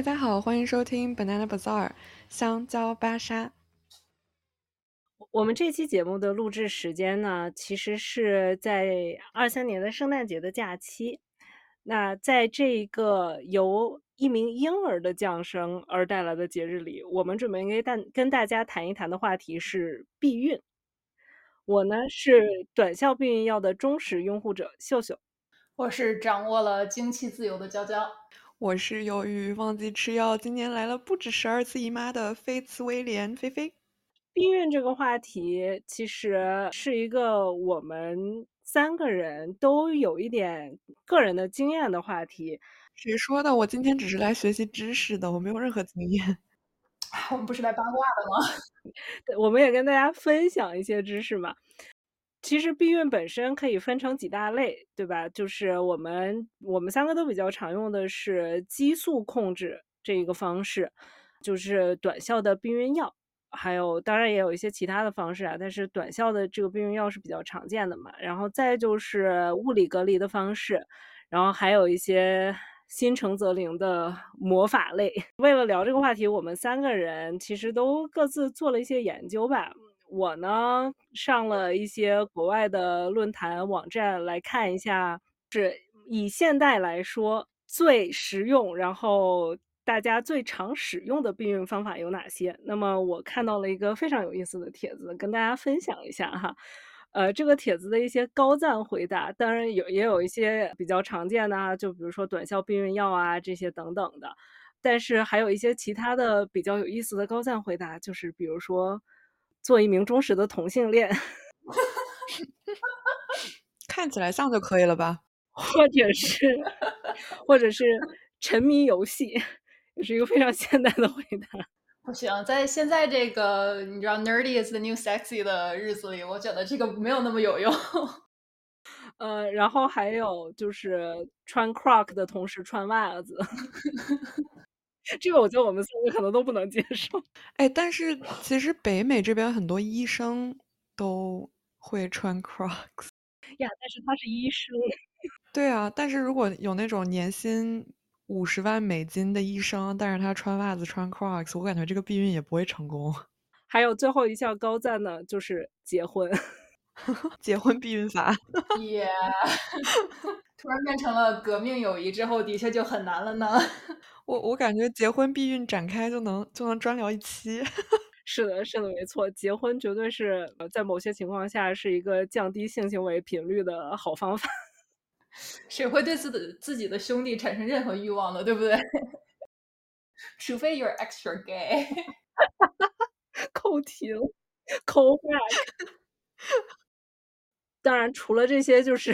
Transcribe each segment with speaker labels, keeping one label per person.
Speaker 1: 大家好，欢迎收听 Banana Bazaar 香蕉芭莎。
Speaker 2: 我们这期节目的录制时间呢，其实是在二三年的圣诞节的假期。那在这一个由一名婴儿的降生而带来的节日里，我们准备跟大跟大家谈一谈的话题是避孕。我呢是短效避孕药的忠实拥护者秀秀，
Speaker 3: 我是掌握了经期自由的娇娇，
Speaker 1: 我是由于忘记吃药，今年来了不止十二次姨妈的菲茨威廉菲菲。
Speaker 2: 避孕这个话题其实是一个我们三个人都有一点个人的经验的话题。
Speaker 1: 谁说的？我今天只是来学习知识的，我没有任何经验。
Speaker 3: 我们不是来八卦的吗？
Speaker 2: 我们也跟大家分享一些知识嘛。其实避孕本身可以分成几大类，对吧？就是我们我们三个都比较常用的是激素控制这一个方式，就是短效的避孕药。还有，当然也有一些其他的方式啊，但是短效的这个避孕药是比较常见的嘛。然后再就是物理隔离的方式，然后还有一些心诚则灵的魔法类。为了聊这个话题，我们三个人其实都各自做了一些研究吧。我呢上了一些国外的论坛网站来看一下，是以现代来说最实用，然后。大家最常使用的避孕方法有哪些？那么我看到了一个非常有意思的帖子，跟大家分享一下哈。呃，这个帖子的一些高赞回答，当然有也有一些比较常见的啊，就比如说短效避孕药啊这些等等的。但是还有一些其他的比较有意思的高赞回答，就是比如说做一名忠实的同性恋，
Speaker 1: 看起来像就可以了吧？
Speaker 2: 或者是，或者是沉迷游戏。也是一个非常现代的回答。
Speaker 3: 不行，在现在这个你知道 “nerdy is the new sexy” 的日子里，我觉得这个没有那么有用。
Speaker 2: 呃，然后还有就是穿 croc 的同时穿袜子，这个我觉得我们三个可能都不能接受。
Speaker 1: 哎，但是其实北美这边很多医生都会穿 crocs
Speaker 2: 呀，但是他是医生。
Speaker 1: 对啊，但是如果有那种年薪。五十万美金的医生，但是他穿袜子穿 Crocs，我感觉这个避孕也不会成功。
Speaker 2: 还有最后一项高赞呢，就是结婚，
Speaker 1: 结婚避孕法。
Speaker 3: 耶！突然变成了革命友谊之后，的确就很难了呢。
Speaker 1: 我我感觉结婚避孕展开就能就能专聊一期。
Speaker 2: 是的，是的，没错，结婚绝对是呃在某些情况下是一个降低性行为频率的好方法。
Speaker 3: 谁会对自己自己的兄弟产生任何欲望呢？对不对？除非 you're extra gay。
Speaker 2: 扣题了，call back。当然，除了这些，就是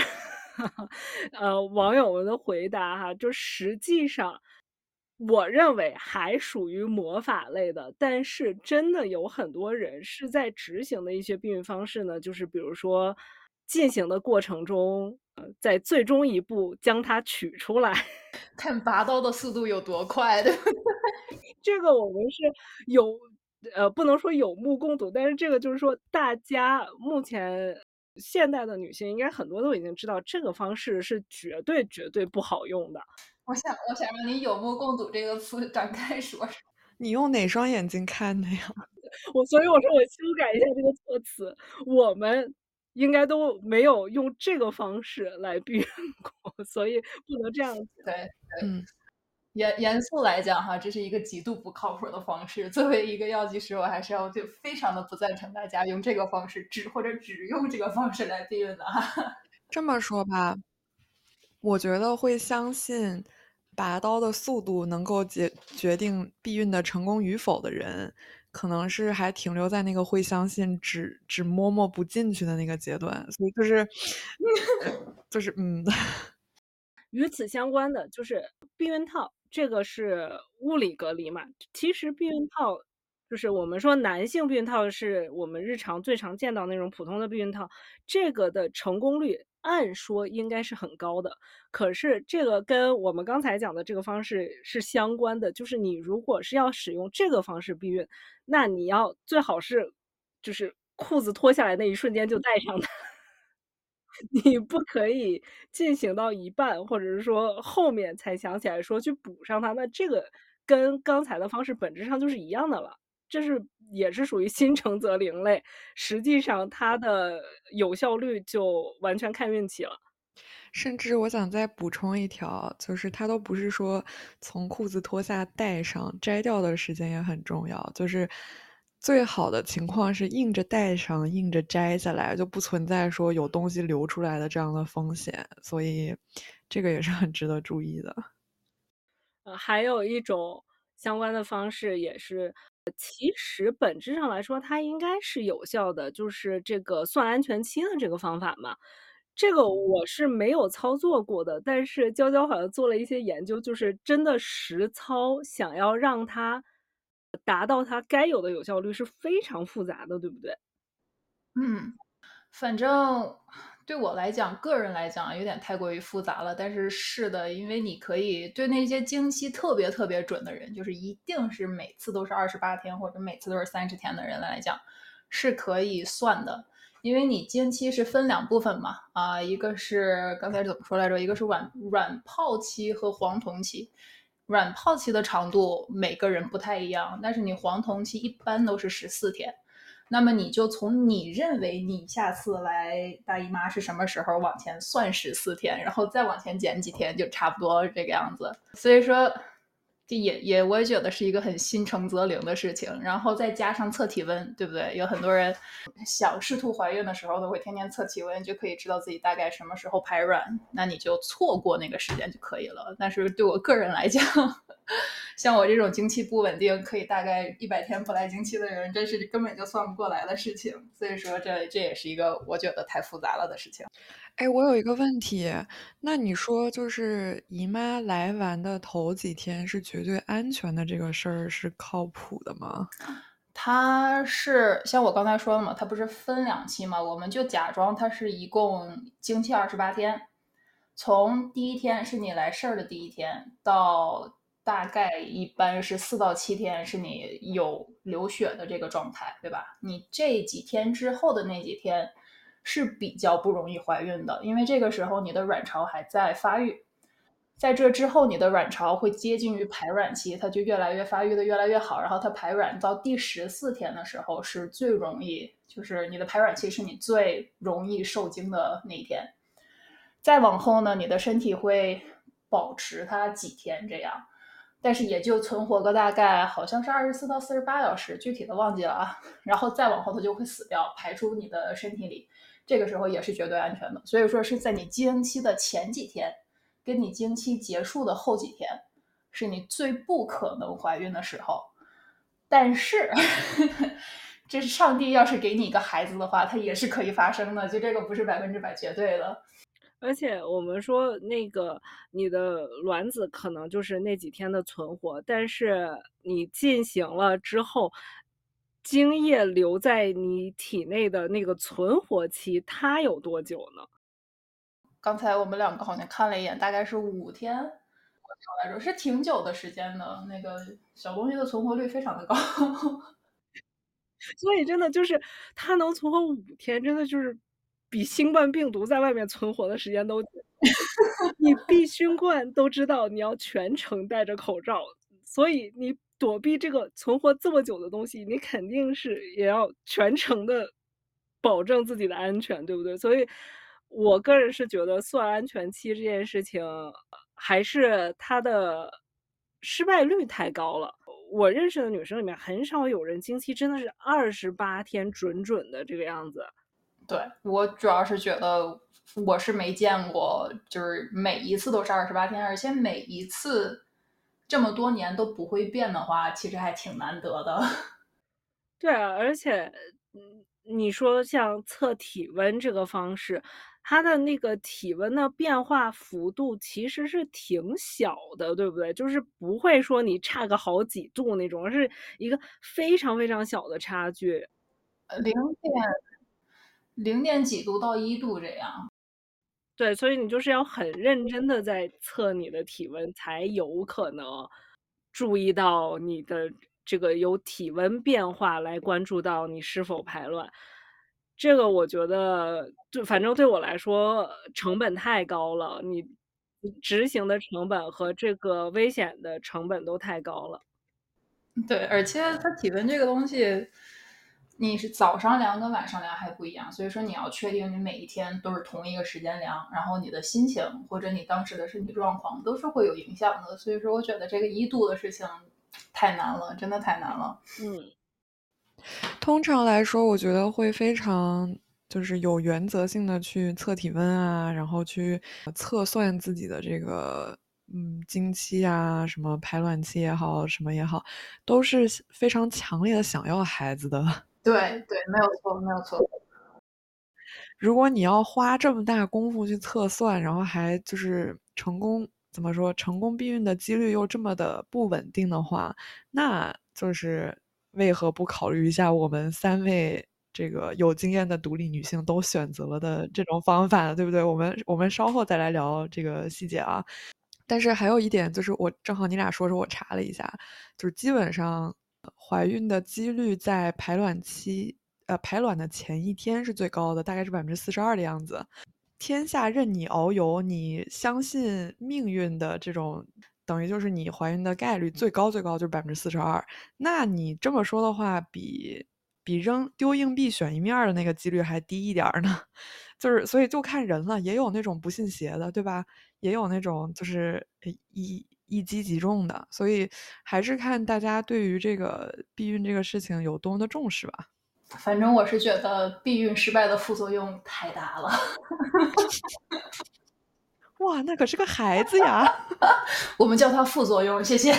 Speaker 2: 呃网友们的回答哈，就实际上我认为还属于魔法类的，但是真的有很多人是在执行的一些避孕方式呢，就是比如说进行的过程中。呃在最终一步将它取出来，
Speaker 3: 看拔刀的速度有多快，对不对？
Speaker 2: 这个我们是有，呃，不能说有目共睹，但是这个就是说，大家目前现代的女性应该很多都已经知道，这个方式是绝对绝对不好用的。
Speaker 3: 我想，我想让你有目共睹这个词展开说说。
Speaker 1: 你用哪双眼睛看的呀？
Speaker 2: 我所以我说我修改一下这个措辞，我们。应该都没有用这个方式来避孕过，所以不能这样子。
Speaker 3: 对，嗯，严严肃来讲哈，这是一个极度不靠谱的方式。作为一个药剂师，我还是要就非常的不赞成大家用这个方式，只或者只用这个方式来避孕的哈。
Speaker 1: 这么说吧，我觉得会相信拔刀的速度能够决决定避孕的成功与否的人。可能是还停留在那个会相信只只摸摸不进去的那个阶段，所以就是就是嗯，
Speaker 2: 与此相关的就是避孕套，这个是物理隔离嘛？其实避孕套就是我们说男性避孕套是我们日常最常见到那种普通的避孕套，这个的成功率。按说应该是很高的，可是这个跟我们刚才讲的这个方式是相关的，就是你如果是要使用这个方式避孕，那你要最好是就是裤子脱下来那一瞬间就戴上它，你不可以进行到一半，或者是说后面才想起来说去补上它，那这个跟刚才的方式本质上就是一样的了。这是也是属于心诚则灵类，实际上它的有效率就完全看运气了。
Speaker 1: 甚至我想再补充一条，就是它都不是说从裤子脱下戴上，摘掉的时间也很重要。就是最好的情况是硬着戴上，硬着摘下来，就不存在说有东西流出来的这样的风险。所以这个也是很值得注意的。
Speaker 2: 呃，还有一种相关的方式也是，其实本质上来说它应该是有效的，就是这个算安全期的这个方法嘛。这个我是没有操作过的，但是娇娇好像做了一些研究，就是真的实操，想要让它达到它该有的有效率是非常复杂的，对不对？
Speaker 3: 嗯，反正对我来讲，个人来讲有点太过于复杂了。但是是的，因为你可以对那些经期特别特别准的人，就是一定是每次都是二十八天或者每次都是三十天的人来讲，是可以算的。因为你经期是分两部分嘛，啊，一个是刚才怎么说来着？一个是软软泡期和黄酮期。软泡期的长度每个人不太一样，但是你黄酮期一般都是十四天。那么你就从你认为你下次来大姨妈是什么时候往前算十四天，然后再往前减几天，就差不多这个样子。所以说。这也也我也觉得是一个很心诚则灵的事情，然后再加上测体温，对不对？有很多人想试图怀孕的时候都会天天测体温，就可以知道自己大概什么时候排卵，那你就错过那个时间就可以了。但是对我个人来讲，像我这种经期不稳定，可以大概一百天不来经期的人，真是根本就算不过来的事情。所以说，这这也是一个我觉得太复杂了的事情。
Speaker 1: 哎，我有一个问题，那你说就是姨妈来完的头几天是绝对安全的，这个事儿是靠谱的吗？
Speaker 3: 它是像我刚才说的嘛，它不是分两期嘛，我们就假装它是一共经期二十八天，从第一天是你来事儿的第一天，到大概一般是四到七天是你有流血的这个状态，对吧？你这几天之后的那几天。是比较不容易怀孕的，因为这个时候你的卵巢还在发育，在这之后你的卵巢会接近于排卵期，它就越来越发育的越来越好，然后它排卵到第十四天的时候是最容易，就是你的排卵期是你最容易受精的那一天，再往后呢，你的身体会保持它几天这样，但是也就存活个大概好像是二十四到四十八小时，具体的忘记了啊，然后再往后它就会死掉，排出你的身体里。这个时候也是绝对安全的，所以说是在你经期的前几天，跟你经期结束的后几天，是你最不可能怀孕的时候。但是，这是上帝要是给你一个孩子的话，它也是可以发生的，就这个不是百分之百绝对的。
Speaker 2: 而且我们说那个你的卵子可能就是那几天的存活，但是你进行了之后。精液留在你体内的那个存活期，它有多久呢？
Speaker 3: 刚才我们两个好像看了一眼，大概是五天。我来着是挺久的时间的，那个小东西的存活率非常的高。
Speaker 2: 所以真的就是它能存活五天，真的就是比新冠病毒在外面存活的时间都。你闭新冠都知道你要全程戴着口罩，所以你。躲避这个存活这么久的东西，你肯定是也要全程的保证自己的安全，对不对？所以，我个人是觉得算安全期这件事情，还是它的失败率太高了。我认识的女生里面，很少有人经期真的是二十八天准准的这个样子。
Speaker 3: 对我主要是觉得我是没见过，就是每一次都是二十八天，而且每一次。这么多年都不会变的话，其实还挺难得的。
Speaker 2: 对啊，而且，嗯，你说像测体温这个方式，它的那个体温的变化幅度其实是挺小的，对不对？就是不会说你差个好几度那种，是一个非常非常小的差距，
Speaker 3: 零点零点几度到一度这样。
Speaker 2: 对，所以你就是要很认真的在测你的体温，才有可能注意到你的这个有体温变化，来关注到你是否排卵。这个我觉得，就反正对我来说成本太高了。你执行的成本和这个危险的成本都太高了。
Speaker 3: 对，而且它体温这个东西，你是早上量跟晚上量还不一样，所以说你要确定你每一天都是同一个时间量，然后你的心情或者你当时的身体状况都是会有影响的。所以说，我觉得这个一度的事情太难了，真的太难了。
Speaker 2: 嗯，
Speaker 1: 通常来说，我觉得会非常就是有原则性的去测体温啊，然后去测算自己的这个。嗯，经期啊，什么排卵期也好，什么也好，都是非常强烈的想要孩子的。
Speaker 3: 对对，没有错，没有错。
Speaker 1: 如果你要花这么大功夫去测算，然后还就是成功，怎么说，成功避孕的几率又这么的不稳定的话，那就是为何不考虑一下我们三位这个有经验的独立女性都选择了的这种方法，对不对？我们我们稍后再来聊这个细节啊。但是还有一点就是，我正好你俩说说，我查了一下，就是基本上怀孕的几率在排卵期，呃，排卵的前一天是最高的，大概是百分之四十二的样子。天下任你遨游，你相信命运的这种，等于就是你怀孕的概率最高最高就是百分之四十二。那你这么说的话，比比扔丢硬币选一面的那个几率还低一点呢？就是所以就看人了，也有那种不信邪的，对吧？也有那种就是一一击即中的，所以还是看大家对于这个避孕这个事情有多么的重视吧。
Speaker 3: 反正我是觉得避孕失败的副作用太大了。
Speaker 1: 哇，那可是个孩子呀！
Speaker 3: 我们叫它副作用，谢谢。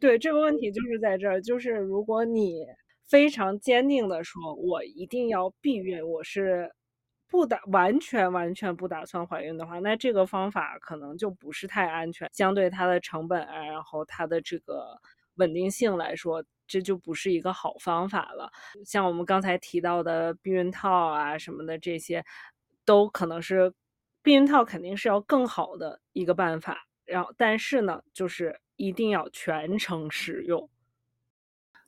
Speaker 2: 对，这个问题就是在这儿，就是如果你非常坚定的说，我一定要避孕，我是。不打完全完全不打算怀孕的话，那这个方法可能就不是太安全。相对它的成本啊，然后它的这个稳定性来说，这就不是一个好方法了。像我们刚才提到的避孕套啊什么的，这些都可能是避孕套肯定是要更好的一个办法。然后，但是呢，就是一定要全程使用。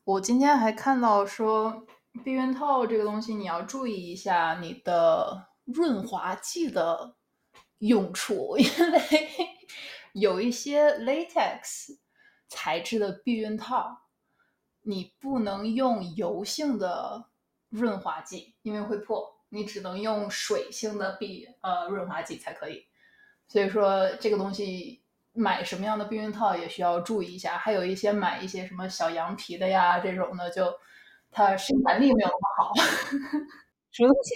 Speaker 3: 我今天还看到说。避孕套这个东西，你要注意一下你的润滑剂的用处，因为有一些 latex 材质的避孕套，你不能用油性的润滑剂，因为会破，你只能用水性的避呃润滑剂才可以。所以说这个东西买什么样的避孕套也需要注意一下，还有一些买一些什么小羊皮的呀这种的就。它生产力没有那么好，
Speaker 2: 什么东西？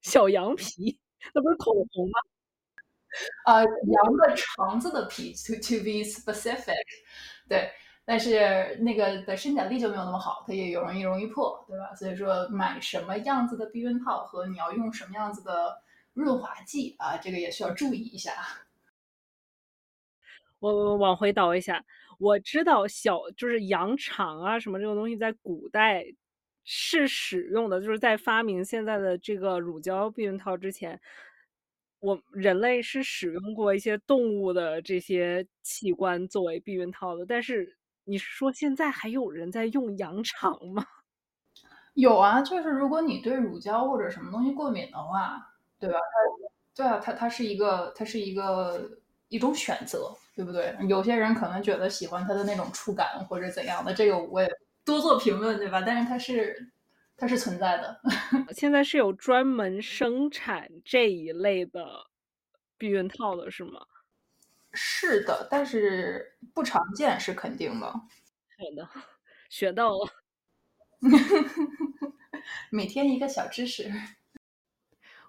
Speaker 2: 小羊皮？那不是口红吗？
Speaker 3: 呃，羊的肠子的皮，to to be specific，对，但是那个的生产力就没有那么好，它也有容易容易破，对吧？所以说买什么样子的避孕套和你要用什么样子的润滑剂啊，这个也需要注意一下。
Speaker 2: 我往回倒一下，我知道小就是羊肠啊什么这种东西在古代。是使用的，就是在发明现在的这个乳胶避孕套之前，我人类是使用过一些动物的这些器官作为避孕套的。但是你是说现在还有人在用羊肠吗？
Speaker 3: 有啊，就是如果你对乳胶或者什么东西过敏的话，对吧？它对啊，它它是一个它是一个一种选择，对不对？有些人可能觉得喜欢它的那种触感或者怎样的，这个我也。多做评论，对吧？但是它是，它是存在的。
Speaker 2: 现在是有专门生产这一类的避孕套的，是吗？
Speaker 3: 是的，但是不常见是肯定的。好
Speaker 2: 的，学到了。
Speaker 3: 每天一个小知识。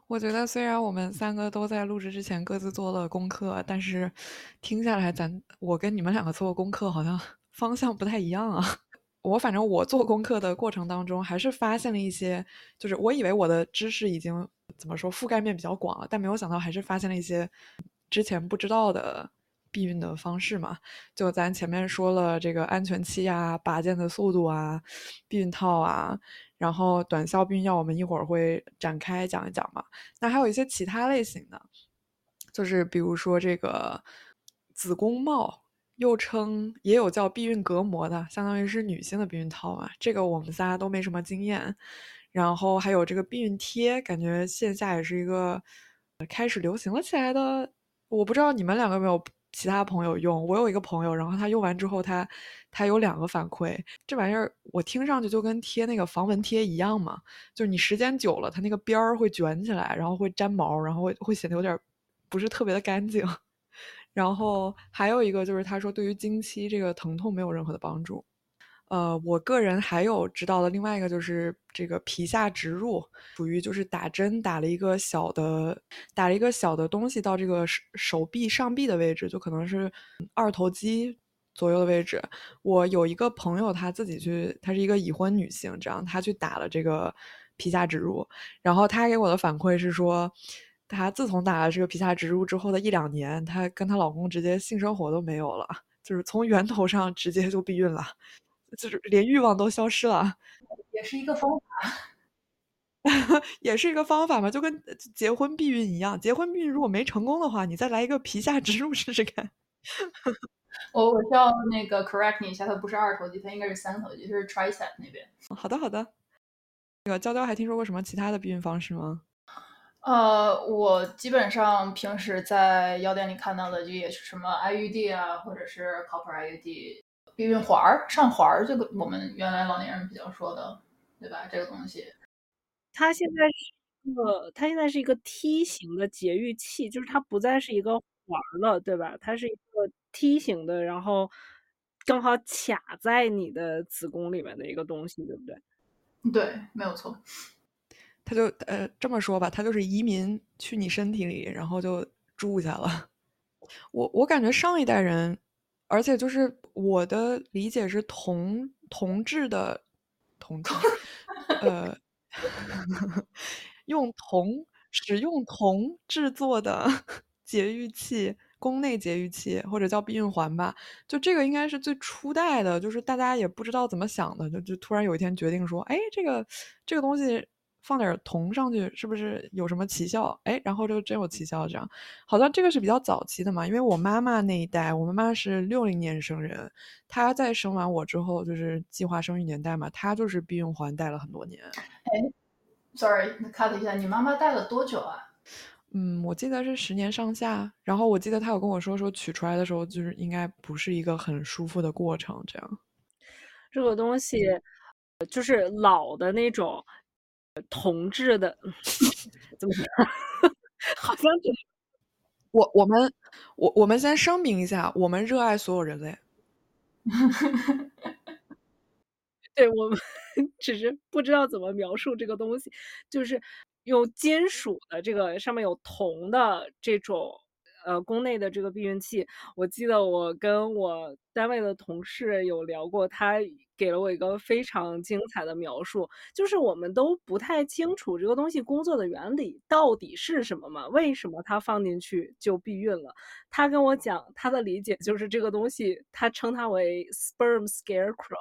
Speaker 1: 我觉得虽然我们三个都在录制之前各自做了功课，但是听下来，咱我跟你们两个做的功课好像方向不太一样啊。我反正我做功课的过程当中，还是发现了一些，就是我以为我的知识已经怎么说覆盖面比较广了，但没有想到还是发现了一些之前不知道的避孕的方式嘛。就咱前面说了这个安全期啊、拔剑的速度啊、避孕套啊，然后短效避孕药我们一会儿会展开讲一讲嘛。那还有一些其他类型的，就是比如说这个子宫帽。又称也有叫避孕隔膜的，相当于是女性的避孕套嘛。这个我们仨都没什么经验。然后还有这个避孕贴，感觉线下也是一个开始流行了起来的。我不知道你们两个没有其他朋友用，我有一个朋友，然后他用完之后，他他有两个反馈，这玩意儿我听上去就跟贴那个防蚊贴一样嘛，就是你时间久了，它那个边儿会卷起来，然后会粘毛，然后会会显得有点不是特别的干净。然后还有一个就是他说对于经期这个疼痛没有任何的帮助。呃，我个人还有知道的另外一个就是这个皮下植入，属于就是打针打了一个小的，打了一个小的东西到这个手手臂上臂的位置，就可能是二头肌左右的位置。我有一个朋友，他自己去，她是一个已婚女性，这样她去打了这个皮下植入，然后她给我的反馈是说，她自从打了这个皮下植入之后的一两年，她跟她老公直接性生活都没有了，就是从源头上直接就避孕了。就是连欲望都消失了，
Speaker 3: 也是一个方法，
Speaker 1: 也是一个方法嘛，就跟结婚避孕一样。结婚避孕如果没成功的话，你再来一个皮下植入试试看。
Speaker 3: 我我需要那个 correct 你一下，它不是二头肌，它应该是三头肌，就是 tricep 那边。
Speaker 1: 好的好的。那个娇娇还听说过什么其他的避孕方式吗？
Speaker 3: 呃，我基本上平时在药店里看到的就也是什么 IUD 啊，或者是 copper IUD。避孕环儿、上环儿，这个我们原来老年人比较说的，对吧？这个东西，
Speaker 2: 它现在是一个，它现在是一个梯形的节育器，就是它不再是一个环儿了，对吧？它是一个梯形的，然后刚好卡在你的子宫里面的一个东西，对不对？
Speaker 3: 对，没有错。
Speaker 1: 他就呃这么说吧，他就是移民去你身体里，然后就住下了。我我感觉上一代人。而且就是我的理解是铜铜制的铜，呃，用铜使用铜制作的 节育器，宫内节育器或者叫避孕环吧，就这个应该是最初代的，就是大家也不知道怎么想的，就就突然有一天决定说，哎，这个这个东西。放点铜上去，是不是有什么奇效？哎，然后就真有奇效，这样好像这个是比较早期的嘛。因为我妈妈那一代，我妈妈是六零年生人，她在生完我之后，就是计划生育年代嘛，她就是避孕环戴了很多年。
Speaker 3: 哎，sorry，cut 一下，你妈妈戴了多久啊？
Speaker 1: 嗯，我记得是十年上下。然后我记得她有跟我说，说取出来的时候就是应该不是一个很舒服的过程，这样。
Speaker 2: 这个东西就是老的那种。同志的 怎么讲？好像
Speaker 1: 我我们我我们先声明一下，我们热爱所有人类。
Speaker 2: 对我们只是不知道怎么描述这个东西，就是用金属的这个上面有铜的这种。呃，宫内的这个避孕器，我记得我跟我单位的同事有聊过，他给了我一个非常精彩的描述，就是我们都不太清楚这个东西工作的原理到底是什么嘛？为什么它放进去就避孕了？他跟我讲，他的理解就是这个东西，他称它为 sperm scarecrow，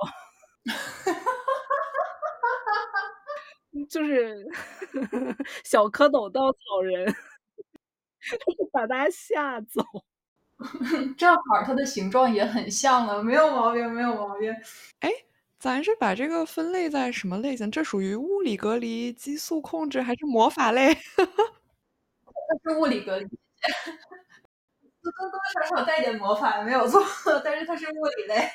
Speaker 2: 就是 小蝌蚪稻草人。把它吓走，
Speaker 3: 正好它的形状也很像了，没有毛病，没有毛病。
Speaker 1: 哎，咱是把这个分类在什么类型？这属于物理隔离、激素控制还是魔法类？
Speaker 3: 它 是物理隔离，多 多多少少带点魔法，没有错。但是它是物理类，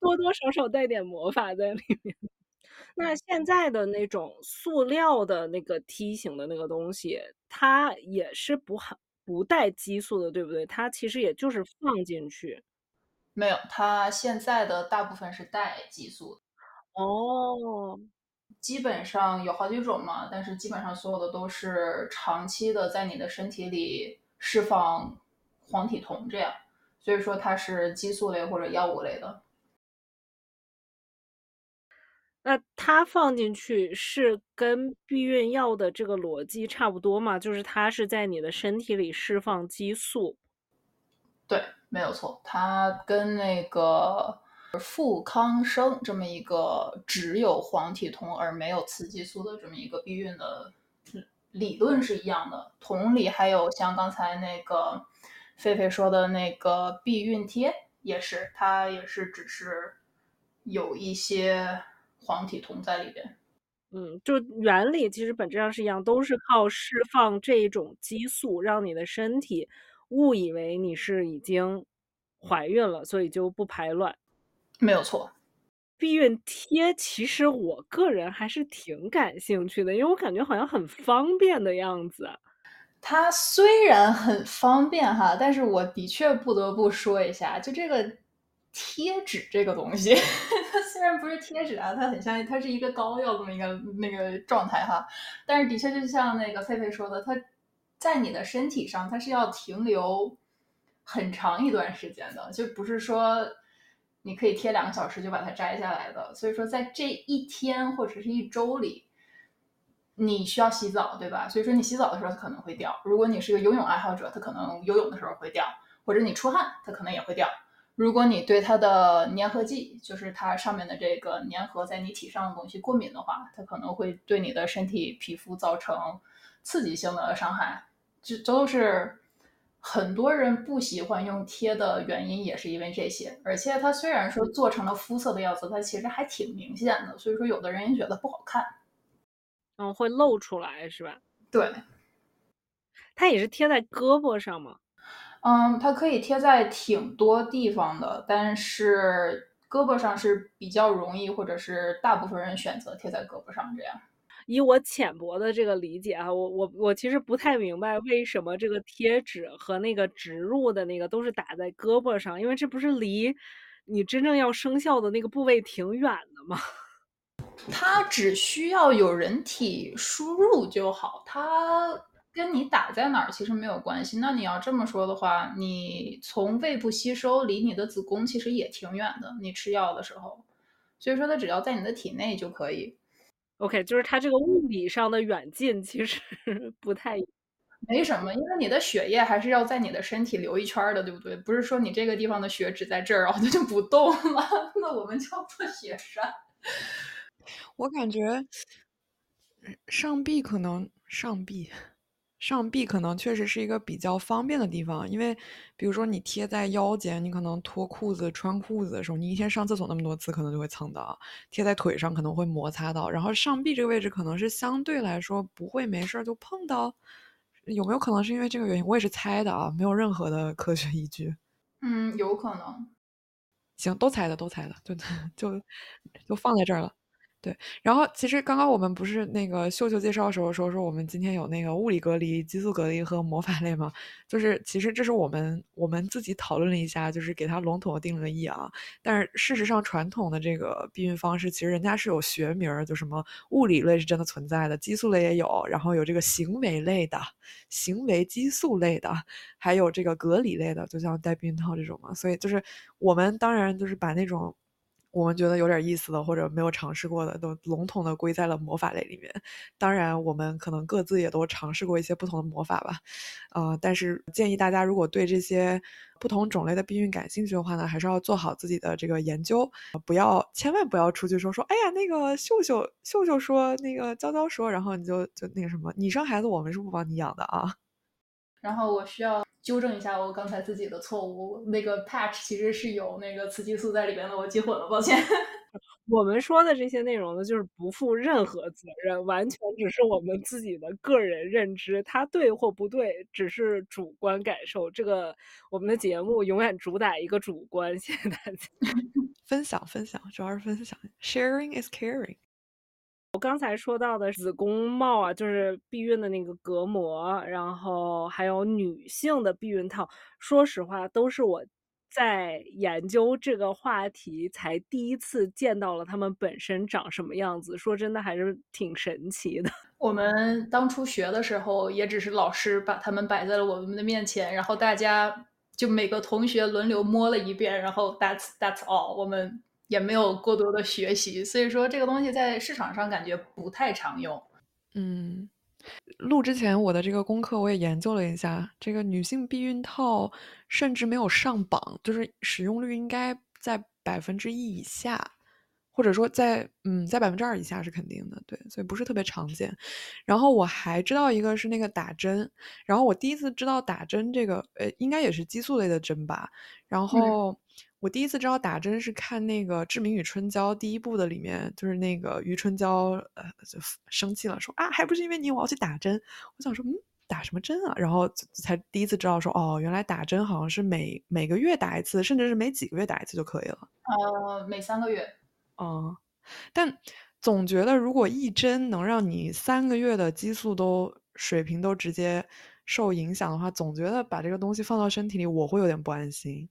Speaker 2: 多多少少带点魔法在里面。那现在的那种塑料的那个梯形的那个东西，它也是不含不带激素的，对不对？它其实也就是放进去。
Speaker 3: 没有，它现在的大部分是带激素。
Speaker 2: 哦，
Speaker 3: 基本上有好几种嘛，但是基本上所有的都是长期的在你的身体里释放黄体酮这样，所以说它是激素类或者药物类的。
Speaker 2: 那它放进去是跟避孕药的这个逻辑差不多嘛？就是它是在你的身体里释放激素。
Speaker 3: 对，没有错。它跟那个富康生这么一个只有黄体酮而没有雌激素的这么一个避孕的理论是一样的。同理，还有像刚才那个菲菲说的那个避孕贴，也是，它也是只是有一些。黄体酮在里边，
Speaker 2: 嗯，就原理其实本质上是一样，都是靠释放这种激素，让你的身体误以为你是已经怀孕了，所以就不排卵。
Speaker 3: 没有错。
Speaker 2: 避孕贴其实我个人还是挺感兴趣的，因为我感觉好像很方便的样子。
Speaker 3: 它虽然很方便哈，但是我的确不得不说一下，就这个贴纸这个东西，它虽然不是贴纸啊，它很像，它是一个膏药这么一个那个状态哈，但是的确就像那个狒狒说的，它在你的身体上，它是要停留很长一段时间的，就不是说。你可以贴两个小时就把它摘下来的，所以说在这一天或者是一周里，你需要洗澡，对吧？所以说你洗澡的时候它可能会掉。如果你是个游泳爱好者，它可能游泳的时候会掉，或者你出汗，它可能也会掉。如果你对它的粘合剂，就是它上面的这个粘合在你体上的东西过敏的话，它可能会对你的身体皮肤造成刺激性的伤害。这都是。很多人不喜欢用贴的原因也是因为这些，而且它虽然说做成了肤色的样子，它其实还挺明显的，所以说有的人也觉得不好看。
Speaker 2: 嗯，会露出来是吧？
Speaker 3: 对。
Speaker 2: 它也是贴在胳膊上吗？
Speaker 3: 嗯，它可以贴在挺多地方的，但是胳膊上是比较容易，或者是大部分人选择贴在胳膊上这样。
Speaker 2: 以我浅薄的这个理解啊，我我我其实不太明白为什么这个贴纸和那个植入的那个都是打在胳膊上，因为这不是离你真正要生效的那个部位挺远的吗？
Speaker 3: 它只需要有人体输入就好，它跟你打在哪儿其实没有关系。那你要这么说的话，你从胃部吸收离你的子宫其实也挺远的，你吃药的时候，所以说它只要在你的体内就可以。
Speaker 2: OK，就是它这个物理上的远近其实 不太，
Speaker 3: 没什么，因为你的血液还是要在你的身体流一圈的，对不对？不是说你这个地方的血只在这儿，然后它就不动了，那我们叫做血栓。
Speaker 1: 我感觉上臂可能上臂。上臂可能确实是一个比较方便的地方，因为比如说你贴在腰间，你可能脱裤子、穿裤子的时候，你一天上厕所那么多次，可能就会蹭到；贴在腿上可能会摩擦到。然后上臂这个位置可能是相对来说不会没事就碰到，有没有可能是因为这个原因？我也是猜的啊，没有任何的科学依据。
Speaker 3: 嗯，有可能。
Speaker 1: 行，都猜的，都猜的，就 就就放在这儿了。对，然后其实刚刚我们不是那个秀秀介绍的时候说说我们今天有那个物理隔离、激素隔离和魔法类吗？就是其实这是我们我们自己讨论了一下，就是给它笼统的定了个义啊。但是事实上，传统的这个避孕方式其实人家是有学名儿，就什么物理类是真的存在的，激素类也有，然后有这个行为类的、行为激素类的，还有这个隔离类的，就像戴避孕套这种嘛。所以就是我们当然就是把那种。我们觉得有点意思的，或者没有尝试过的，都笼统的归在了魔法类里面。当然，我们可能各自也都尝试过一些不同的魔法吧。呃，但是建议大家，如果对这些不同种类的避孕感兴趣的话呢，还是要做好自己的这个研究，不要千万不要出去说说，哎呀，那个秀秀秀秀说，那个娇娇说，然后你就就那个什么，你生孩子，我们是不帮你养的啊。
Speaker 3: 然后我需要纠正一下我刚才自己的错误，那个 patch 其实是有那个雌激素在里边的，我记混了，抱歉。
Speaker 2: 我们说的这些内容呢，就是不负任何责任，完全只是我们自己的个人认知，它对或不对，只是主观感受。这个我们的节目永远主打一个主观，谢谢大家。
Speaker 1: 分享分享，主要是分享，sharing is caring。
Speaker 2: 我刚才说到的子宫帽啊，就是避孕的那个隔膜，然后还有女性的避孕套。说实话，都是我在研究这个话题才第一次见到了它们本身长什么样子。说真的，还是挺神奇的。
Speaker 3: 我们当初学的时候，也只是老师把它们摆在了我们的面前，然后大家就每个同学轮流摸了一遍，然后 That's That's all。我们。也没有过多的学习，所以说这个东西在市场上感觉不太常用。
Speaker 1: 嗯，录之前我的这个功课我也研究了一下，这个女性避孕套甚至没有上榜，就是使用率应该在百分之一以下，或者说在嗯在百分之二以下是肯定的，对，所以不是特别常见。然后我还知道一个是那个打针，然后我第一次知道打针这个，呃，应该也是激素类的针吧，然后。我第一次知道打针是看那个《志明与春娇》第一部的里面，就是那个余春娇呃就生气了，说啊还不是因为你我要去打针。我想说嗯打什么针啊？然后才第一次知道说哦原来打针好像是每每个月打一次，甚至是每几个月打一次就可以了。
Speaker 3: 呃，每三个月。
Speaker 1: 哦，但总觉得如果一针能让你三个月的激素都水平都直接受影响的话，总觉得把这个东西放到身体里，我会有点不安心。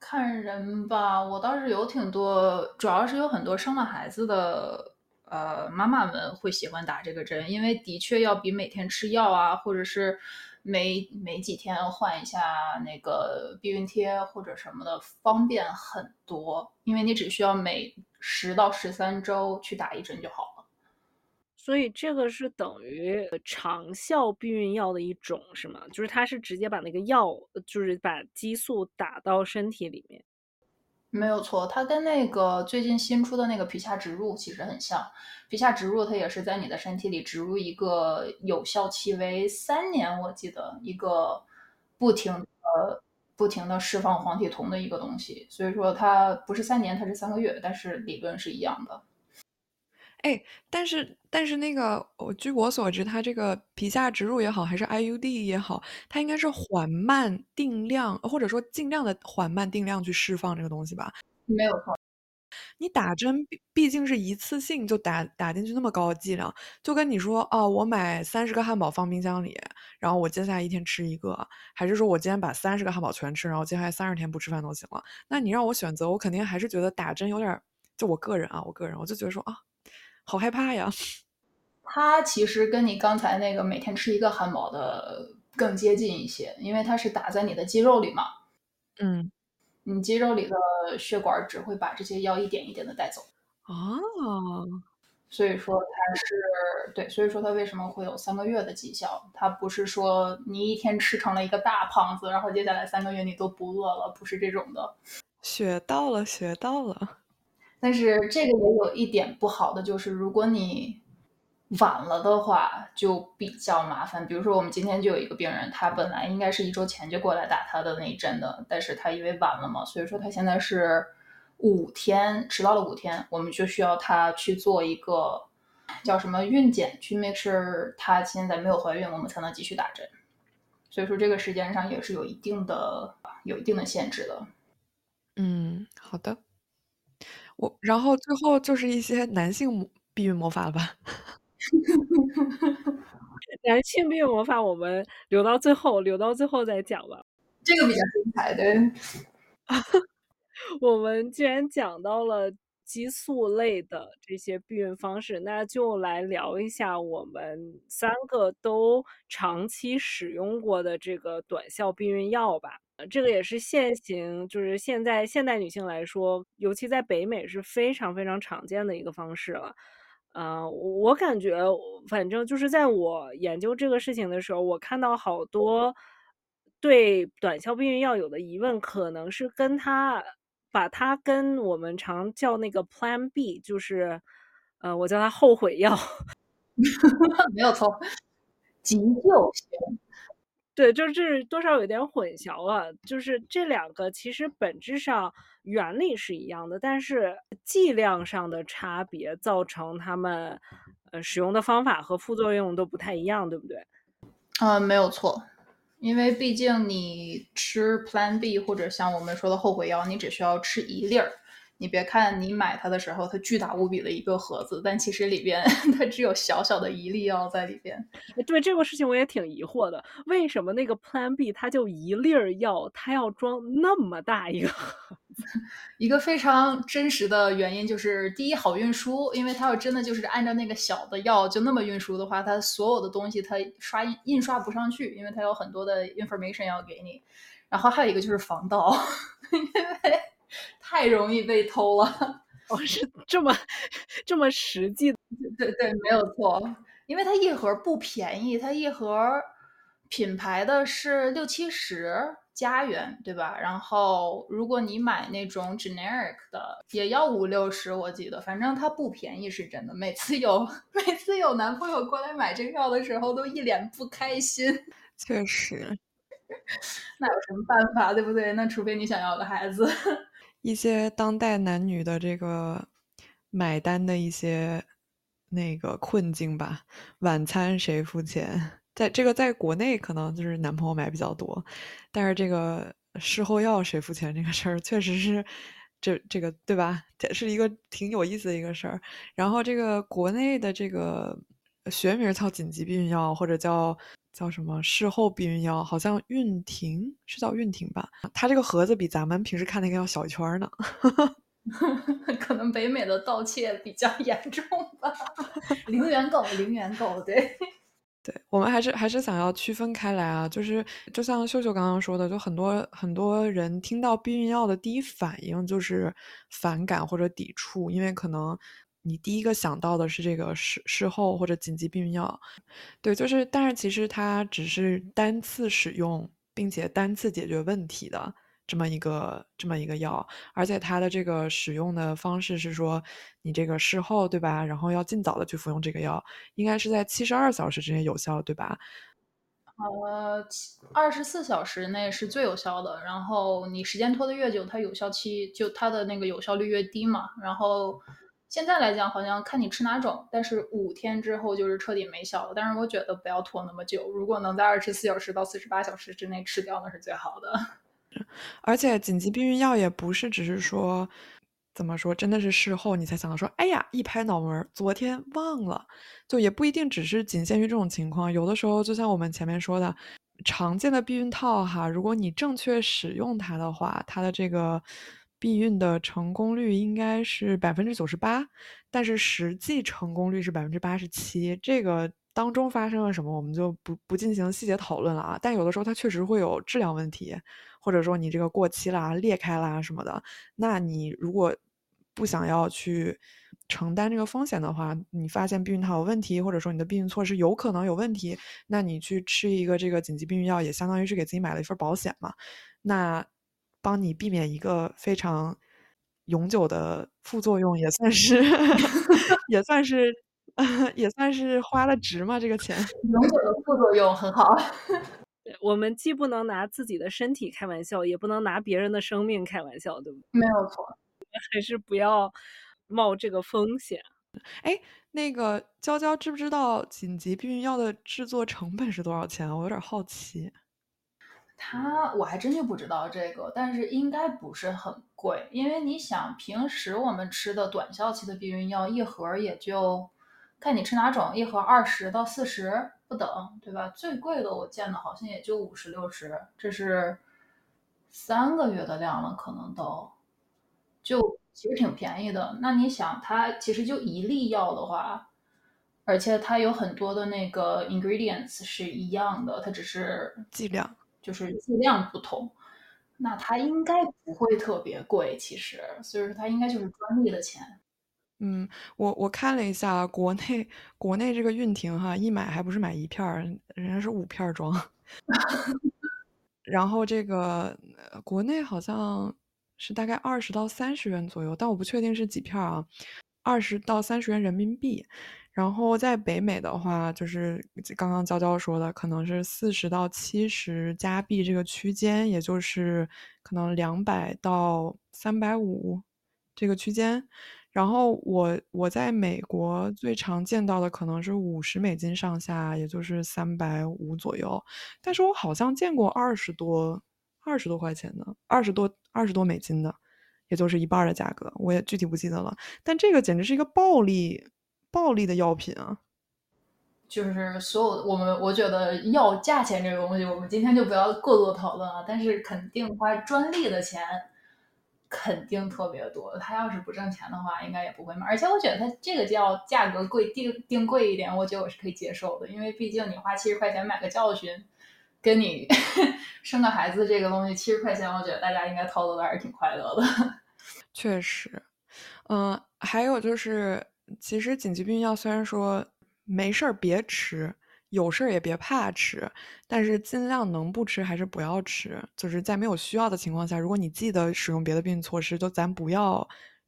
Speaker 3: 看人吧，我倒是有挺多，主要是有很多生了孩子的呃妈妈们会喜欢打这个针，因为的确要比每天吃药啊，或者是每每几天换一下那个避孕贴或者什么的方便很多，因为你只需要每十到十三周去打一针就好了。
Speaker 2: 所以这个是等于长效避孕药的一种，是吗？就是它是直接把那个药，就是把激素打到身体里面。
Speaker 3: 没有错，它跟那个最近新出的那个皮下植入其实很像。皮下植入它也是在你的身体里植入一个有效期为三年，我记得一个不停的、不停的释放黄体酮的一个东西。所以说它不是三年，它是三个月，但是理论是一样的。
Speaker 1: 哎，但是但是那个，我据我所知，它这个皮下植入也好，还是 IUD 也好，它应该是缓慢定量，或者说尽量的缓慢定量去释放这个东西吧？
Speaker 3: 没有错。
Speaker 1: 你打针毕毕竟是一次性就打打进去那么高的剂量，就跟你说哦，我买三十个汉堡放冰箱里，然后我接下来一天吃一个，还是说我今天把三十个汉堡全吃，然后接下来三十天不吃饭都行了？那你让我选择，我肯定还是觉得打针有点，就我个人啊，我个人我就觉得说啊。好害怕呀！
Speaker 3: 它其实跟你刚才那个每天吃一个汉堡的更接近一些，因为它是打在你的肌肉里嘛。
Speaker 1: 嗯，
Speaker 3: 你肌肉里的血管只会把这些药一点一点的带走。
Speaker 1: 哦，
Speaker 3: 所以说它是对，所以说它为什么会有三个月的绩效？它不是说你一天吃成了一个大胖子，然后接下来三个月你都不饿了，不是这种的。
Speaker 1: 学到了，学到了。
Speaker 3: 但是这个也有一点不好的，就是如果你晚了的话，就比较麻烦。比如说，我们今天就有一个病人，他本来应该是一周前就过来打他的那一针的，但是他因为晚了嘛，所以说他现在是五天迟到了五天，我们就需要他去做一个叫什么孕检，去 make sure 他现在没有怀孕，我们才能继续打针。所以说这个时间上也是有一定的有一定的限制的。
Speaker 1: 嗯，好的。我然后最后就是一些男性避孕魔法了吧？
Speaker 2: 男性避孕魔法我们留到最后，留到最后再讲吧。
Speaker 3: 这个比较精彩，对。
Speaker 2: 我们既然讲到了激素类的这些避孕方式，那就来聊一下我们三个都长期使用过的这个短效避孕药吧。这个也是现行，就是现在现代女性来说，尤其在北美是非常非常常见的一个方式了。呃，我感觉，反正就是在我研究这个事情的时候，我看到好多对短效避孕药有的疑问，可能是跟它把它跟我们常叫那个 Plan B，就是呃，我叫它后悔药，
Speaker 3: 没有错，急救型。
Speaker 2: 对，就是多少有点混淆了。就是这两个其实本质上原理是一样的，但是剂量上的差别造成他们呃使用的方法和副作用都不太一样，对不对？
Speaker 3: 嗯，没有错，因为毕竟你吃 Plan B 或者像我们说的后悔药，你只需要吃一粒儿。你别看你买它的时候，它巨大无比的一个盒子，但其实里边 它只有小小的一粒药在里边。
Speaker 2: 对这个事情我也挺疑惑的，为什么那个 Plan B 它就一粒儿药，它要装那么大一个？
Speaker 3: 一个非常真实的原因就是，第一好运输，因为它要真的就是按照那个小的药就那么运输的话，它所有的东西它刷印刷不上去，因为它有很多的 information 要给你。然后还有一个就是防盗，因为。太容易被偷了，
Speaker 2: 哦，是这么这么实际的，
Speaker 3: 对对，没有错，因为它一盒不便宜，它一盒品牌的是六七十加元，对吧？然后如果你买那种 generic 的，也要五六十，我记得，反正它不便宜，是真的。每次有 每次有男朋友过来买这个药的时候，都一脸不开心。
Speaker 1: 确实。
Speaker 3: 那有什么办法，对不对？那除非你想要个孩子。
Speaker 1: 一些当代男女的这个买单的一些那个困境吧。晚餐谁付钱？在这个在国内可能就是男朋友买比较多，但是这个事后药谁付钱这个事儿，确实是这这个对吧？这是一个挺有意思的一个事儿。然后这个国内的这个学名叫紧急避孕药，或者叫叫什么事后避孕药，好像孕婷是叫孕婷吧？它这个盒子比咱们平时看那个要小一圈呢。
Speaker 3: 可能北美的盗窃比较严重吧。零元购，零元购，对。
Speaker 1: 对我们还是还是想要区分开来啊，就是就像秀秀刚刚说的，就很多很多人听到避孕药的第一反应就是反感或者抵触，因为可能你第一个想到的是这个事事后或者紧急避孕药，对，就是但是其实它只是单次使用并且单次解决问题的。这么一个这么一个药，而且它的这个使用的方式是说，你这个事后对吧？然后要尽早的去服用这个药，应该是在七十二小时之内有效，对吧？
Speaker 3: 呃，二十四小时内是最有效的。然后你时间拖得越久，它有效期就它的那个有效率越低嘛。然后现在来讲，好像看你吃哪种，但是五天之后就是彻底没效了。但是我觉得不要拖那么久，如果能在二十四小时到四十八小时之内吃掉，那是最好的。
Speaker 1: 而且紧急避孕药也不是只是说，怎么说，真的是事后你才想到说，哎呀，一拍脑门，昨天忘了，就也不一定只是仅限于这种情况。有的时候，就像我们前面说的，常见的避孕套哈，如果你正确使用它的话，它的这个避孕的成功率应该是百分之九十八，但是实际成功率是百分之八十七。这个当中发生了什么，我们就不不进行细节讨论了啊。但有的时候它确实会有质量问题。或者说你这个过期啦、裂开啦什么的，那你如果不想要去承担这个风险的话，你发现避孕套有问题，或者说你的避孕措施有可能有问题，那你去吃一个这个紧急避孕药，也相当于是给自己买了一份保险嘛。那帮你避免一个非常永久的副作用，也算是 也算是 也算是花了值嘛，这个钱。
Speaker 3: 永久的副作用很好。
Speaker 2: 我们既不能拿自己的身体开玩笑，也不能拿别人的生命开玩笑，对不对？
Speaker 3: 没有错，
Speaker 2: 还是不要冒这个风险。
Speaker 1: 哎，那个娇娇知不知道紧急避孕药的制作成本是多少钱？我有点好奇。
Speaker 3: 他我还真就不知道这个，但是应该不是很贵，因为你想，平时我们吃的短效期的避孕药一盒也就看你吃哪种，一盒二十到四十。不等，对吧？最贵的我见的好像也就五十六十，这是三个月的量了，可能都就其实挺便宜的。那你想，它其实就一粒药的话，而且它有很多的那个 ingredients 是一样的，它只是
Speaker 1: 剂量，
Speaker 3: 就是剂量不同，那它应该不会特别贵，其实，所以说它应该就是专利的钱。
Speaker 1: 嗯，我我看了一下国内 国内这个孕婷哈，一买还不是买一片儿，人家是五片装。然后这个国内好像是大概二十到三十元左右，但我不确定是几片啊，二十到三十元人民币。然后在北美的话，就是刚刚娇娇说的，可能是四十到七十加币这个区间，也就是可能两百到三百五这个区间。然后我我在美国最常见到的可能是五十美金上下，也就是三百五左右。但是我好像见过二十多二十多块钱的，二十多二十多美金的，也就是一半的价格，我也具体不记得了。但这个简直是一个暴利暴利的药品啊！
Speaker 3: 就是所有我们我觉得药价钱这个东西，我们今天就不要过多讨论了。但是肯定花专利的钱。肯定特别多，他要是不挣钱的话，应该也不会卖。而且我觉得他这个叫价格贵，定定贵一点，我觉得我是可以接受的。因为毕竟你花七十块钱买个教训，跟你 生个孩子这个东西，七十块钱，我觉得大家应该操作的还是挺快乐的。
Speaker 1: 确实，嗯，还有就是，其实紧急避孕药虽然说没事儿别吃。有事儿也别怕吃，但是尽量能不吃还是不要吃。就是在没有需要的情况下，如果你记得使用别的避孕措施，就咱不要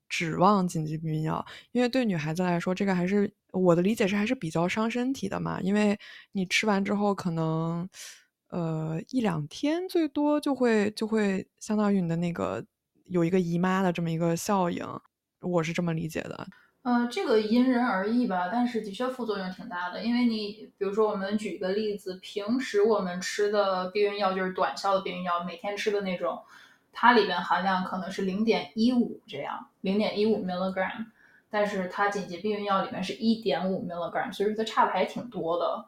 Speaker 1: 指望紧急避孕药，因为对女孩子来说，这个还是我的理解是还是比较伤身体的嘛。因为你吃完之后，可能呃一两天最多就会就会相当于你的那个有一个姨妈的这么一个效应，我是这么理解的。
Speaker 3: 呃，这个因人而异吧，但是的确副作用挺大的。因为你比如说，我们举一个例子，平时我们吃的避孕药就是短效的避孕药，每天吃的那种，它里边含量可能是零点一五这样，零点一五 milligram，但是它紧急避孕药里面是一点五 milligram，所以说它差的还挺多的。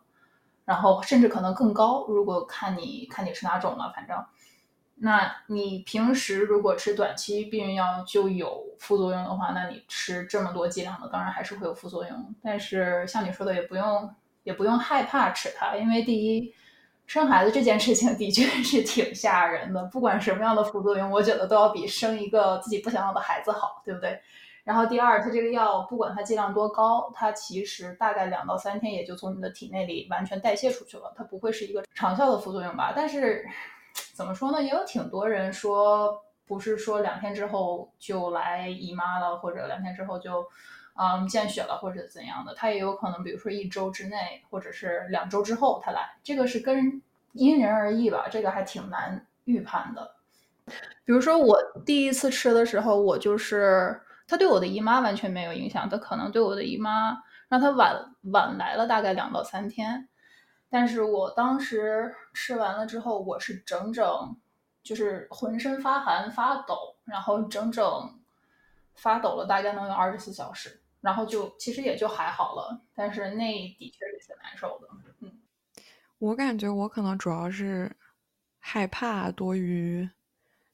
Speaker 3: 然后甚至可能更高，如果看你看你是哪种了，反正。那你平时如果吃短期避孕药就有副作用的话，那你吃这么多剂量的，当然还是会有副作用。但是像你说的，也不用也不用害怕吃它，因为第一，生孩子这件事情的确是挺吓人的，不管什么样的副作用，我觉得都要比生一个自己不想要的孩子好，对不对？然后第二，它这个药不管它剂量多高，它其实大概两到三天也就从你的体内里完全代谢出去了，它不会是一个长效的副作用吧？但是。怎么说呢？也有挺多人说，不是说两天之后就来姨妈了，或者两天之后就，嗯，见血了，或者怎样的。他也有可能，比如说一周之内，或者是两周之后他来。这个是跟因人而异吧，这个还挺难预判的。比如说我第一次吃的时候，我就是它对我的姨妈完全没有影响，它可能对我的姨妈让它晚晚来了大概两到三天。但是我当时吃完了之后，我是整整就是浑身发寒发抖，然后整整发抖了大概能有二十四小时，然后就其实也就还好了。但是那的确是挺难受的。嗯，
Speaker 1: 我感觉我可能主要是害怕多于，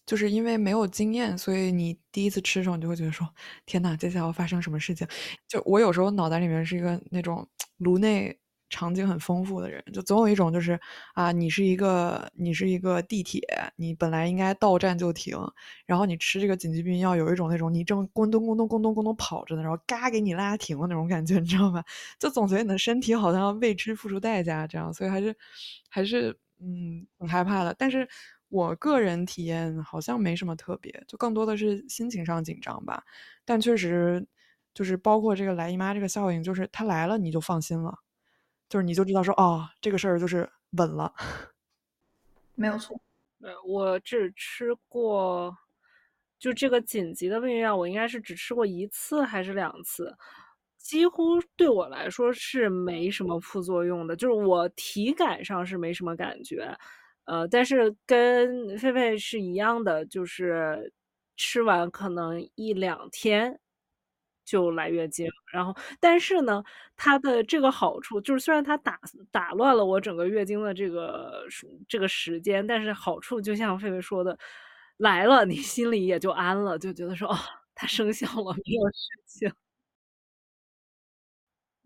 Speaker 1: 就是因为没有经验，所以你第一次吃的时候，你就会觉得说：“天呐，接下来要发生什么事情？”就我有时候脑袋里面是一个那种 颅内。场景很丰富的人，就总有一种就是啊，你是一个你是一个地铁，你本来应该到站就停，然后你吃这个紧急避孕药，有一种那种你正咕咚咕咚咕咚咕咚跑着呢，然后嘎给你拉停了那种感觉，你知道吧？就总觉得你的身体好像要为之付出代价，这样，所以还是还是嗯很害怕的。但是我个人体验好像没什么特别，就更多的是心情上紧张吧。但确实就是包括这个来姨妈这个效应，就是它来了你就放心了。就是你就知道说哦，这个事儿就是稳了，
Speaker 3: 没有错。
Speaker 2: 呃，我只吃过，就这个紧急的避孕药，我应该是只吃过一次还是两次，几乎对我来说是没什么副作用的，就是我体感上是没什么感觉，呃，但是跟狒狒是一样的，就是吃完可能一两天。就来月经，然后，但是呢，它的这个好处就是，虽然它打打乱了我整个月经的这个这个时间，但是好处就像狒狒说的，来了你心里也就安了，就觉得说哦，它生效了，没有事情。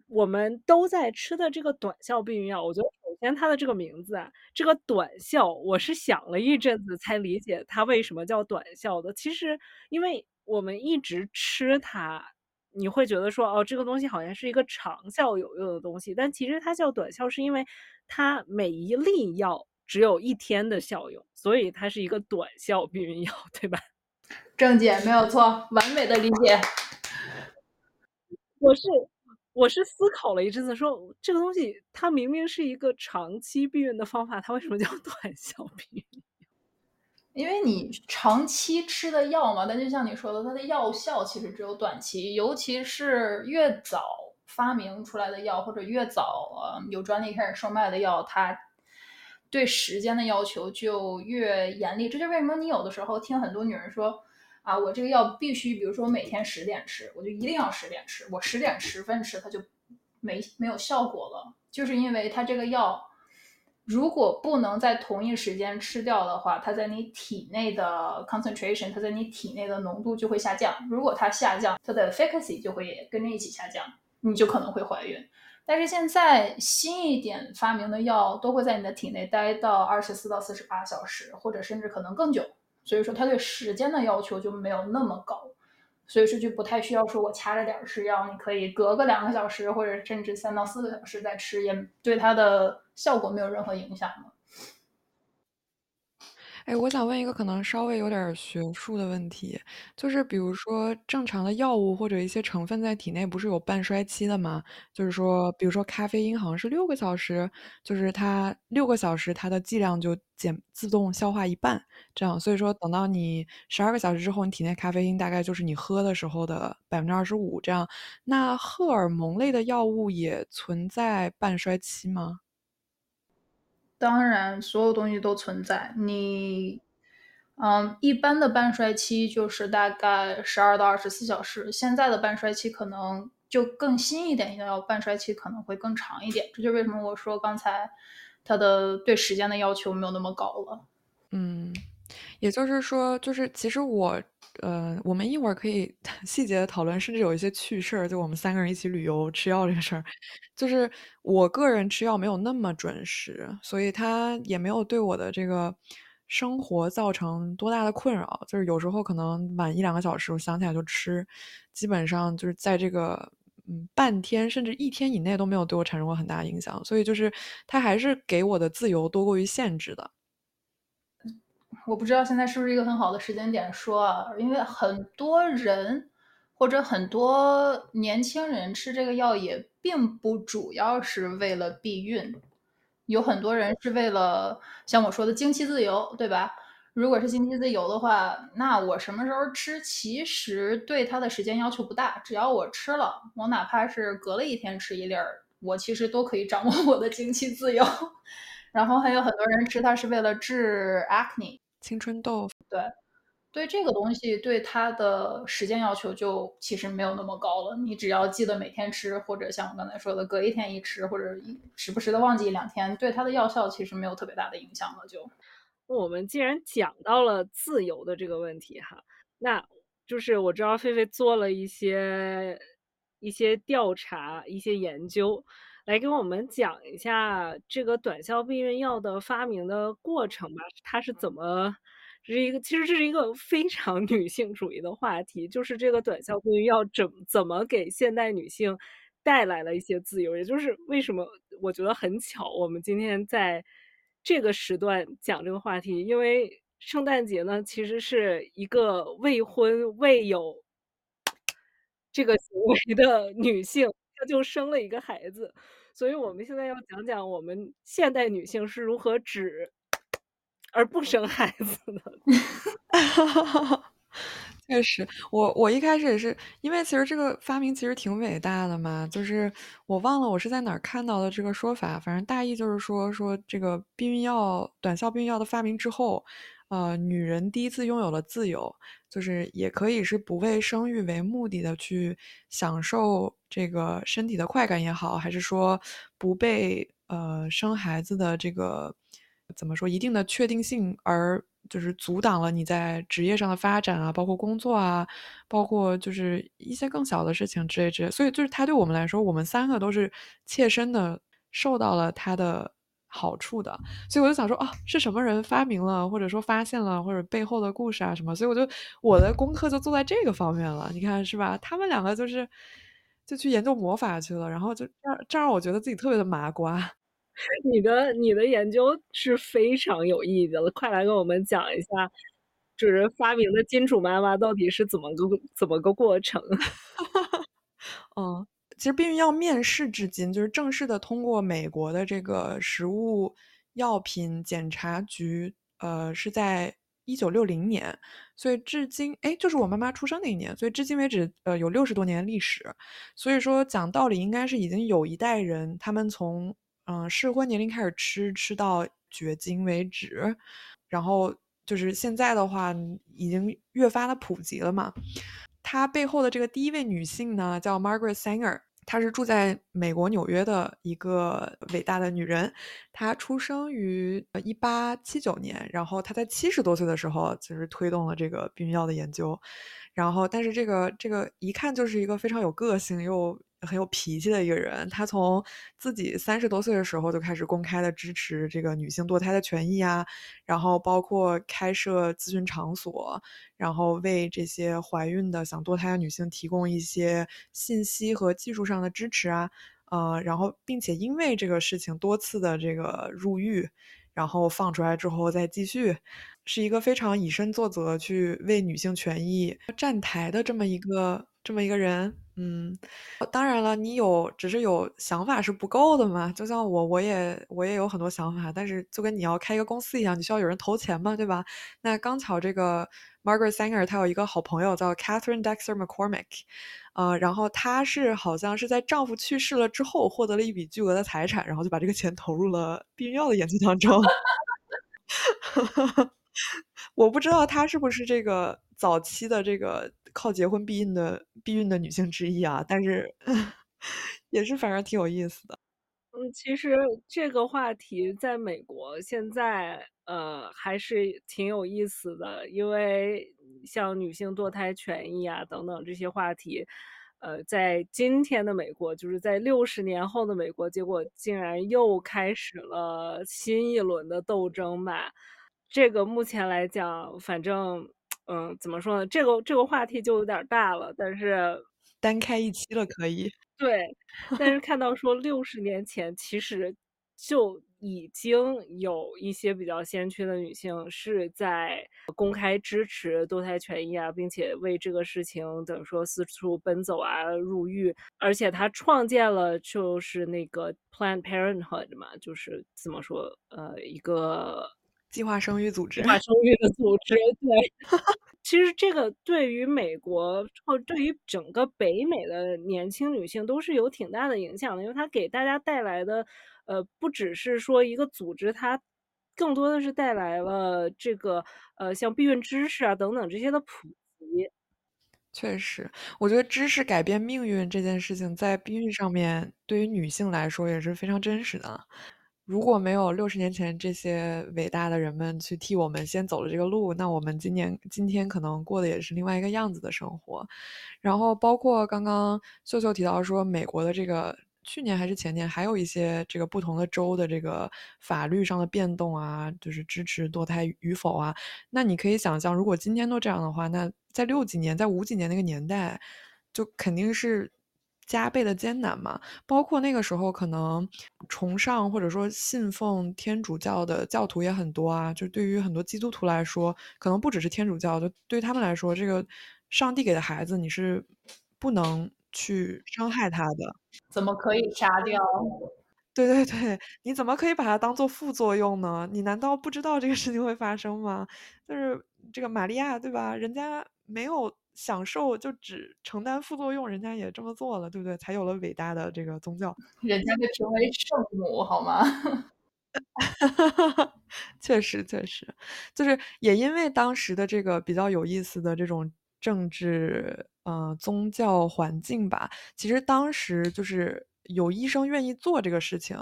Speaker 2: 我们都在吃的这个短效避孕药，我觉得首先它的这个名字啊，这个短效，我是想了一阵子才理解它为什么叫短效的。其实，因为我们一直吃它。你会觉得说，哦，这个东西好像是一个长效有用的东西，但其实它叫短效，是因为它每一粒药只有一天的效用，所以它是一个短效避孕药，对吧？
Speaker 3: 郑姐没有错，完美的理解。
Speaker 2: 我是我是思考了一阵子，说这个东西它明明是一个长期避孕的方法，它为什么叫短效避孕？
Speaker 3: 因为你长期吃的药嘛，但就像你说的，它的药效其实只有短期，尤其是越早发明出来的药，或者越早呃有专利开始售卖的药，它对时间的要求就越严厉。这就是为什么你有的时候听很多女人说啊，我这个药必须，比如说我每天十点吃，我就一定要十点吃，我十点十分吃它就没没有效果了，就是因为它这个药。如果不能在同一时间吃掉的话，它在你体内的 concentration，它在你体内的浓度就会下降。如果它下降，它的 efficacy 就会跟着一起下降，你就可能会怀孕。但是现在新一点发明的药都会在你的体内待到二十四到四十八小时，或者甚至可能更久。所以说，它对时间的要求就没有那么高。所以说就不太需要说我掐着点儿吃药，你可以隔个两个小时或者甚至三到四个小时再吃，也对它的效果没有任何影响
Speaker 1: 哎，我想问一个可能稍微有点学术的问题，就是比如说正常的药物或者一些成分在体内不是有半衰期的吗？就是说，比如说咖啡因好像是六个小时，就是它六个小时它的剂量就减自动消化一半，这样。所以说等到你十二个小时之后，你体内咖啡因大概就是你喝的时候的百分之二十五这样。那荷尔蒙类的药物也存在半衰期吗？
Speaker 3: 当然，所有东西都存在。你，嗯，一般的半衰期就是大概十二到二十四小时，现在的半衰期可能就更新一点，要半衰期可能会更长一点。这就是为什么我说刚才它的对时间的要求没有那么高了。
Speaker 1: 嗯，也就是说，就是其实我，呃，我们一会儿可以 细节的讨论，甚至有一些趣事儿，就我们三个人一起旅游吃药这个事儿。就是我个人吃药没有那么准时，所以它也没有对我的这个生活造成多大的困扰。就是有时候可能晚一两个小时，我想起来就吃，基本上就是在这个嗯半天甚至一天以内都没有对我产生过很大影响。所以就是它还是给我的自由多过于限制的。
Speaker 3: 我不知道现在是不是一个很好的时间点说啊，因为很多人或者很多年轻人吃这个药也并不主要是为了避孕，有很多人是为了像我说的经期自由，对吧？如果是经期自由的话，那我什么时候吃其实对它的时间要求不大，只要我吃了，我哪怕是隔了一天吃一粒儿，我其实都可以掌握我的经期自由。然后还有很多人吃它是为了治 acne。
Speaker 1: 青春痘，
Speaker 3: 对，对这个东西对它的时间要求就其实没有那么高了。你只要记得每天吃，或者像我刚才说的隔一天一吃，或者时不时的忘记一两天，对它的药效其实没有特别大的影响了。就
Speaker 2: 我们既然讲到了自由的这个问题哈，那就是我知道菲菲做了一些一些调查、一些研究。来给我们讲一下这个短效避孕药的发明的过程吧，它是怎么？这是一个，其实这是一个非常女性主义的话题，就是这个短效避孕药怎怎么给现代女性带来了一些自由？也就是为什么我觉得很巧，我们今天在这个时段讲这个话题，因为圣诞节呢，其实是一个未婚未有这个行为的女性。她就生了一个孩子，所以我们现在要讲讲我们现代女性是如何止而不生孩子的。
Speaker 1: 确实，我我一开始也是，因为其实这个发明其实挺伟大的嘛，就是我忘了我是在哪儿看到的这个说法，反正大意就是说说这个避孕药短效避孕药的发明之后。呃，女人第一次拥有了自由，就是也可以是不为生育为目的的去享受这个身体的快感也好，还是说不被呃生孩子的这个怎么说一定的确定性而就是阻挡了你在职业上的发展啊，包括工作啊，包括就是一些更小的事情之类之类。所以就是它对我们来说，我们三个都是切身的受到了它的。好处的，所以我就想说啊，是什么人发明了，或者说发现了，或者背后的故事啊什么？所以我就我的功课就做在这个方面了，你看是吧？他们两个就是就去研究魔法去了，然后就这样这让我觉得自己特别的麻瓜。
Speaker 2: 你的你的研究是非常有意义的，快来跟我们讲一下，就是发明的金主妈妈到底是怎么个怎么个过程？
Speaker 1: 嗯。其实避孕药面世至今，就是正式的通过美国的这个食物药品检查局，呃，是在一九六零年，所以至今，哎，就是我妈妈出生那一年，所以至今为止，呃，有六十多年历史。所以说讲道理，应该是已经有一代人，他们从嗯适婚年龄开始吃，吃到绝经为止，然后就是现在的话，已经越发的普及了嘛。她背后的这个第一位女性呢，叫 Margaret Sanger，她是住在美国纽约的一个伟大的女人。她出生于一八七九年，然后她在七十多岁的时候，就是推动了这个避孕药的研究。然后，但是这个这个一看就是一个非常有个性又。很有脾气的一个人，他从自己三十多岁的时候就开始公开的支持这个女性堕胎的权益啊，然后包括开设咨询场所，然后为这些怀孕的想堕胎的女性提供一些信息和技术上的支持啊，呃，然后并且因为这个事情多次的这个入狱，然后放出来之后再继续，是一个非常以身作则去为女性权益站台的这么一个这么一个人。嗯，当然了，你有只是有想法是不够的嘛。就像我，我也我也有很多想法，但是就跟你要开一个公司一样，你需要有人投钱嘛，对吧？那刚巧这个 Margaret Sanger 她有一个好朋友叫 Catherine Dexter McCormick，呃，然后她是好像是在丈夫去世了之后获得了一笔巨额的财产，然后就把这个钱投入了避孕药的研究当中。我不知道她是不是这个早期的这个靠结婚避孕的避孕的女性之一啊，但是 也是反正挺有意思的。
Speaker 2: 嗯，其实这个话题在美国现在，呃，还是挺有意思的，因为像女性堕胎权益啊等等这些话题，呃，在今天的美国，就是在六十年后的美国，结果竟然又开始了新一轮的斗争吧。这个目前来讲，反正，嗯，怎么说呢？这个这个话题就有点大了，但是
Speaker 1: 单开一期了可以。
Speaker 2: 对，但是看到说六十年前其实就已经有一些比较先驱的女性是在公开支持堕胎权益啊，并且为这个事情等于说四处奔走啊、入狱，而且她创建了就是那个 Planned Parenthood 嘛，就是怎么说，呃，一个。
Speaker 1: 计划生育组织，
Speaker 2: 计划生育的组织，对。其实这个对于美国或对于整个北美的年轻女性都是有挺大的影响的，因为它给大家带来的，呃，不只是说一个组织，它更多的是带来了这个，呃，像避孕知识啊等等这些的普及。
Speaker 1: 确实，我觉得知识改变命运这件事情，在避孕上面对于女性来说也是非常真实的。如果没有六十年前这些伟大的人们去替我们先走了这个路，那我们今年今天可能过的也是另外一个样子的生活。然后包括刚刚秀秀提到说，美国的这个去年还是前年，还有一些这个不同的州的这个法律上的变动啊，就是支持堕胎与否啊。那你可以想象，如果今天都这样的话，那在六几年、在五几年那个年代，就肯定是。加倍的艰难嘛，包括那个时候可能崇尚或者说信奉天主教的教徒也很多啊。就对于很多基督徒来说，可能不只是天主教，就对他们来说，这个上帝给的孩子你是不能去伤害他的。
Speaker 3: 怎么可以杀掉？
Speaker 1: 对对对，你怎么可以把它当做副作用呢？你难道不知道这个事情会发生吗？就是这个玛利亚，对吧？人家没有。享受就只承担副作用，人家也这么做了，对不对？才有了伟大的这个宗教。
Speaker 3: 人家就成为圣母，好吗？
Speaker 1: 确实，确实，就是也因为当时的这个比较有意思的这种政治呃宗教环境吧。其实当时就是有医生愿意做这个事情，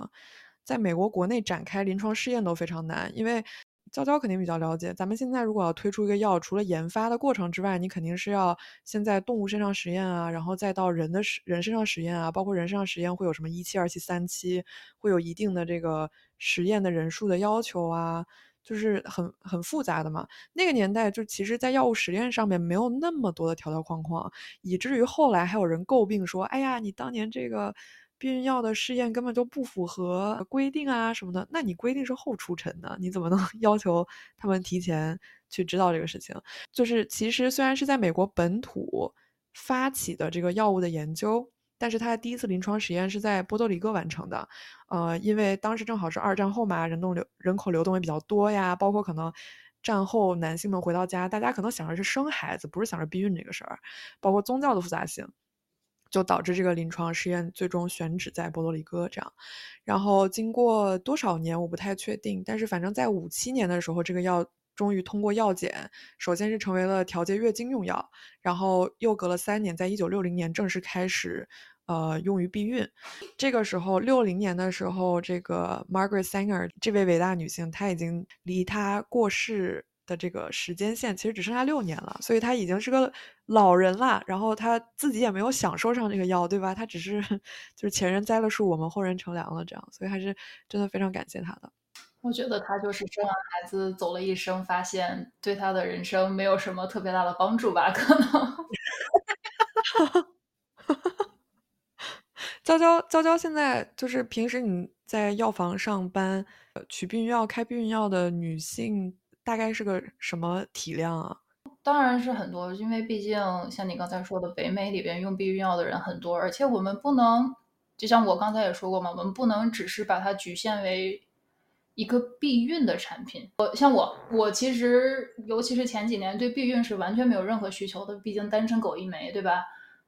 Speaker 1: 在美国国内展开临床试验都非常难，因为。娇娇肯定比较了解。咱们现在如果要推出一个药，除了研发的过程之外，你肯定是要先在动物身上实验啊，然后再到人的人身上实验啊，包括人身上实验会有什么一期、二期、三期，会有一定的这个实验的人数的要求啊，就是很很复杂的嘛。那个年代就其实，在药物实验上面没有那么多的条条框框，以至于后来还有人诟病说：“哎呀，你当年这个。”避孕药的试验根本就不符合规定啊什么的，那你规定是后出尘的，你怎么能 要求他们提前去知道这个事情？就是其实虽然是在美国本土发起的这个药物的研究，但是它的第一次临床实验是在波多黎各完成的。呃，因为当时正好是二战后嘛，人动流人口流动也比较多呀，包括可能战后男性们回到家，大家可能想着是生孩子，不是想着避孕这个事儿，包括宗教的复杂性。就导致这个临床试验最终选址在波多黎各这样，然后经过多少年我不太确定，但是反正在五七年的时候，这个药终于通过药检，首先是成为了调节月经用药，然后又隔了三年，在一九六零年正式开始，呃，用于避孕。这个时候六零年的时候，这个 Margaret Sanger 这位伟大女性，她已经离她过世。的这个时间线其实只剩下六年了，所以他已经是个老人了。然后他自己也没有享受上这个药，对吧？他只是就是前人栽了树，我们后人乘凉了，这样。所以还是真的非常感谢他的。
Speaker 3: 我觉得他就是生完孩子走了一生，发现对他的人生没有什么特别大的帮助吧？可能。
Speaker 1: 娇娇娇娇现在就是平时你在药房上班，取避孕药、开避孕药的女性大概是个什么体量啊？
Speaker 3: 当然是很多，因为毕竟像你刚才说的，北美里边用避孕药的人很多，而且我们不能，就像我刚才也说过嘛，我们不能只是把它局限为一个避孕的产品。我像我，我其实尤其是前几年对避孕是完全没有任何需求的，毕竟单身狗一枚，对吧？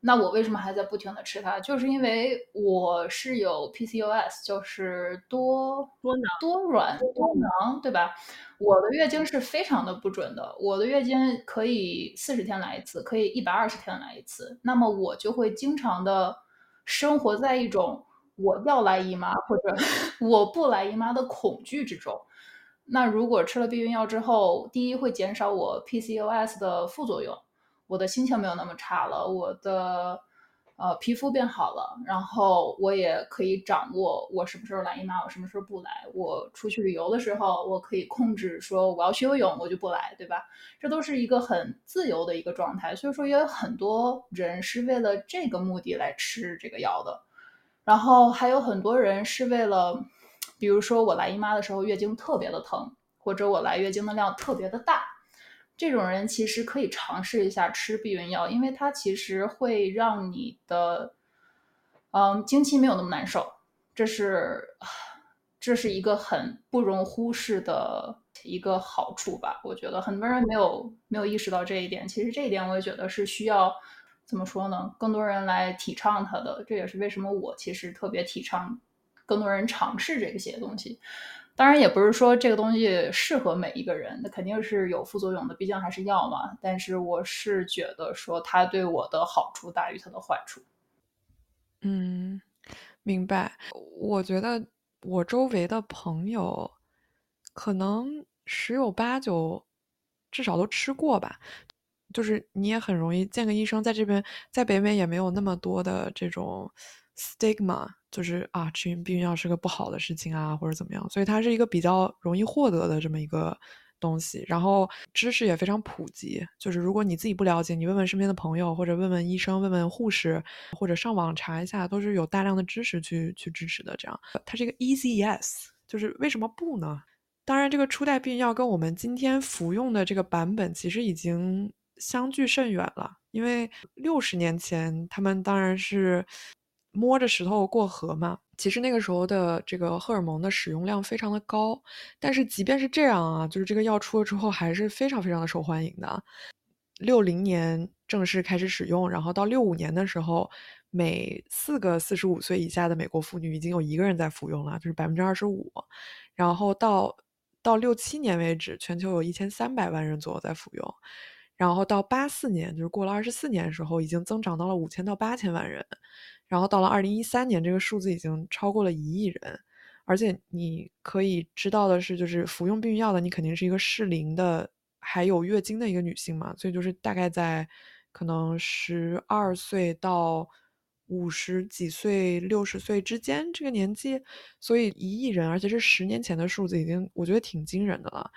Speaker 3: 那我为什么还在不停的吃它？就是因为我是有 PCOS，就是多
Speaker 2: 多囊
Speaker 3: 多软多囊，对吧？我的月经是非常的不准的，我的月经可以四十天来一次，可以一百二十天来一次。那么我就会经常的生活在一种我要来姨妈或者 我不来姨妈的恐惧之中。那如果吃了避孕药之后，第一会减少我 PCOS 的副作用。我的心情没有那么差了，我的呃皮肤变好了，然后我也可以掌握我什么时候来姨妈，我什么时候不来。我出去旅游的时候，我可以控制说我要去游泳，我就不来，对吧？这都是一个很自由的一个状态。所以说，也有很多人是为了这个目的来吃这个药的。然后还有很多人是为了，比如说我来姨妈的时候月经特别的疼，或者我来月经的量特别的大。这种人其实可以尝试一下吃避孕药，因为它其实会让你的，嗯，经期没有那么难受。这是，这是一个很不容忽视的一个好处吧？我觉得很多人没有没有意识到这一点。其实这一点我也觉得是需要怎么说呢？更多人来提倡它的。这也是为什么我其实特别提倡更多人尝试这些东西。当然也不是说这个东西适合每一个人，那肯定是有副作用的，毕竟还是药嘛。但是我是觉得说它对我的好处大于它的坏处。
Speaker 1: 嗯，明白。我觉得我周围的朋友可能十有八九至少都吃过吧。就是你也很容易见个医生，在这边在北美也没有那么多的这种 stigma。就是啊，吃避孕药是个不好的事情啊，或者怎么样，所以它是一个比较容易获得的这么一个东西。然后知识也非常普及，就是如果你自己不了解，你问问身边的朋友，或者问问医生、问问护士，或者上网查一下，都是有大量的知识去去支持的。这样，它是一个 easy yes，就是为什么不呢？当然，这个初代避孕药跟我们今天服用的这个版本其实已经相距甚远了，因为六十年前他们当然是。摸着石头过河嘛，其实那个时候的这个荷尔蒙的使用量非常的高，但是即便是这样啊，就是这个药出了之后还是非常非常的受欢迎的。六零年正式开始使用，然后到六五年的时候，每四个四十五岁以下的美国妇女已经有一个人在服用了，就是百分之二十五。然后到到六七年为止，全球有一千三百万人左右在服用。然后到八四年，就是过了二十四年的时候，已经增长到了五千到八千万人。然后到了二零一三年，这个数字已经超过了一亿人，而且你可以知道的是，就是服用避孕药的，你肯定是一个适龄的，还有月经的一个女性嘛，所以就是大概在可能十二岁到五十几岁、六十岁之间这个年纪，所以一亿人，而且是十年前的数字，已经我觉得挺惊人的了。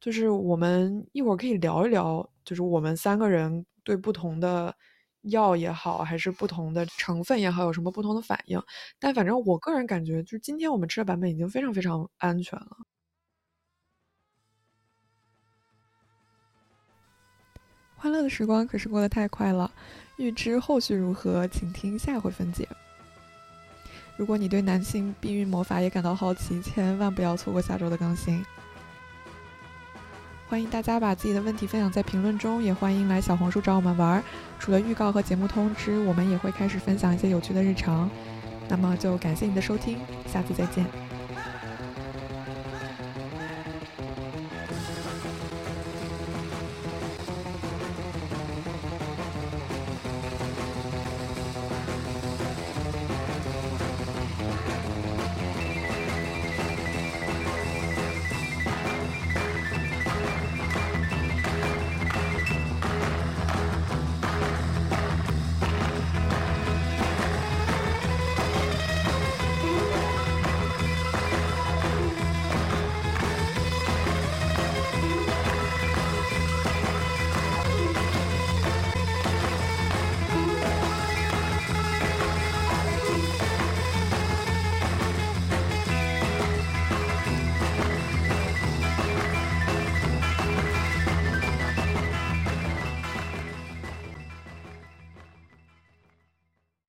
Speaker 1: 就是我们一会儿可以聊一聊，就是我们三个人对不同的。药也好，还是不同的成分也好，有什么不同的反应？但反正我个人感觉，就是今天我们吃的版本已经非常非常安全了。欢乐的时光可是过得太快了，预知后续如何，请听下回分解。如果你对男性避孕魔法也感到好奇，千万不要错过下周的更新。欢迎大家把自己的问题分享在评论中，也欢迎来小红书找我们玩。除了预告和节目通知，我们也会开始分享一些有趣的日常。那么就感谢你的收听，下次再见。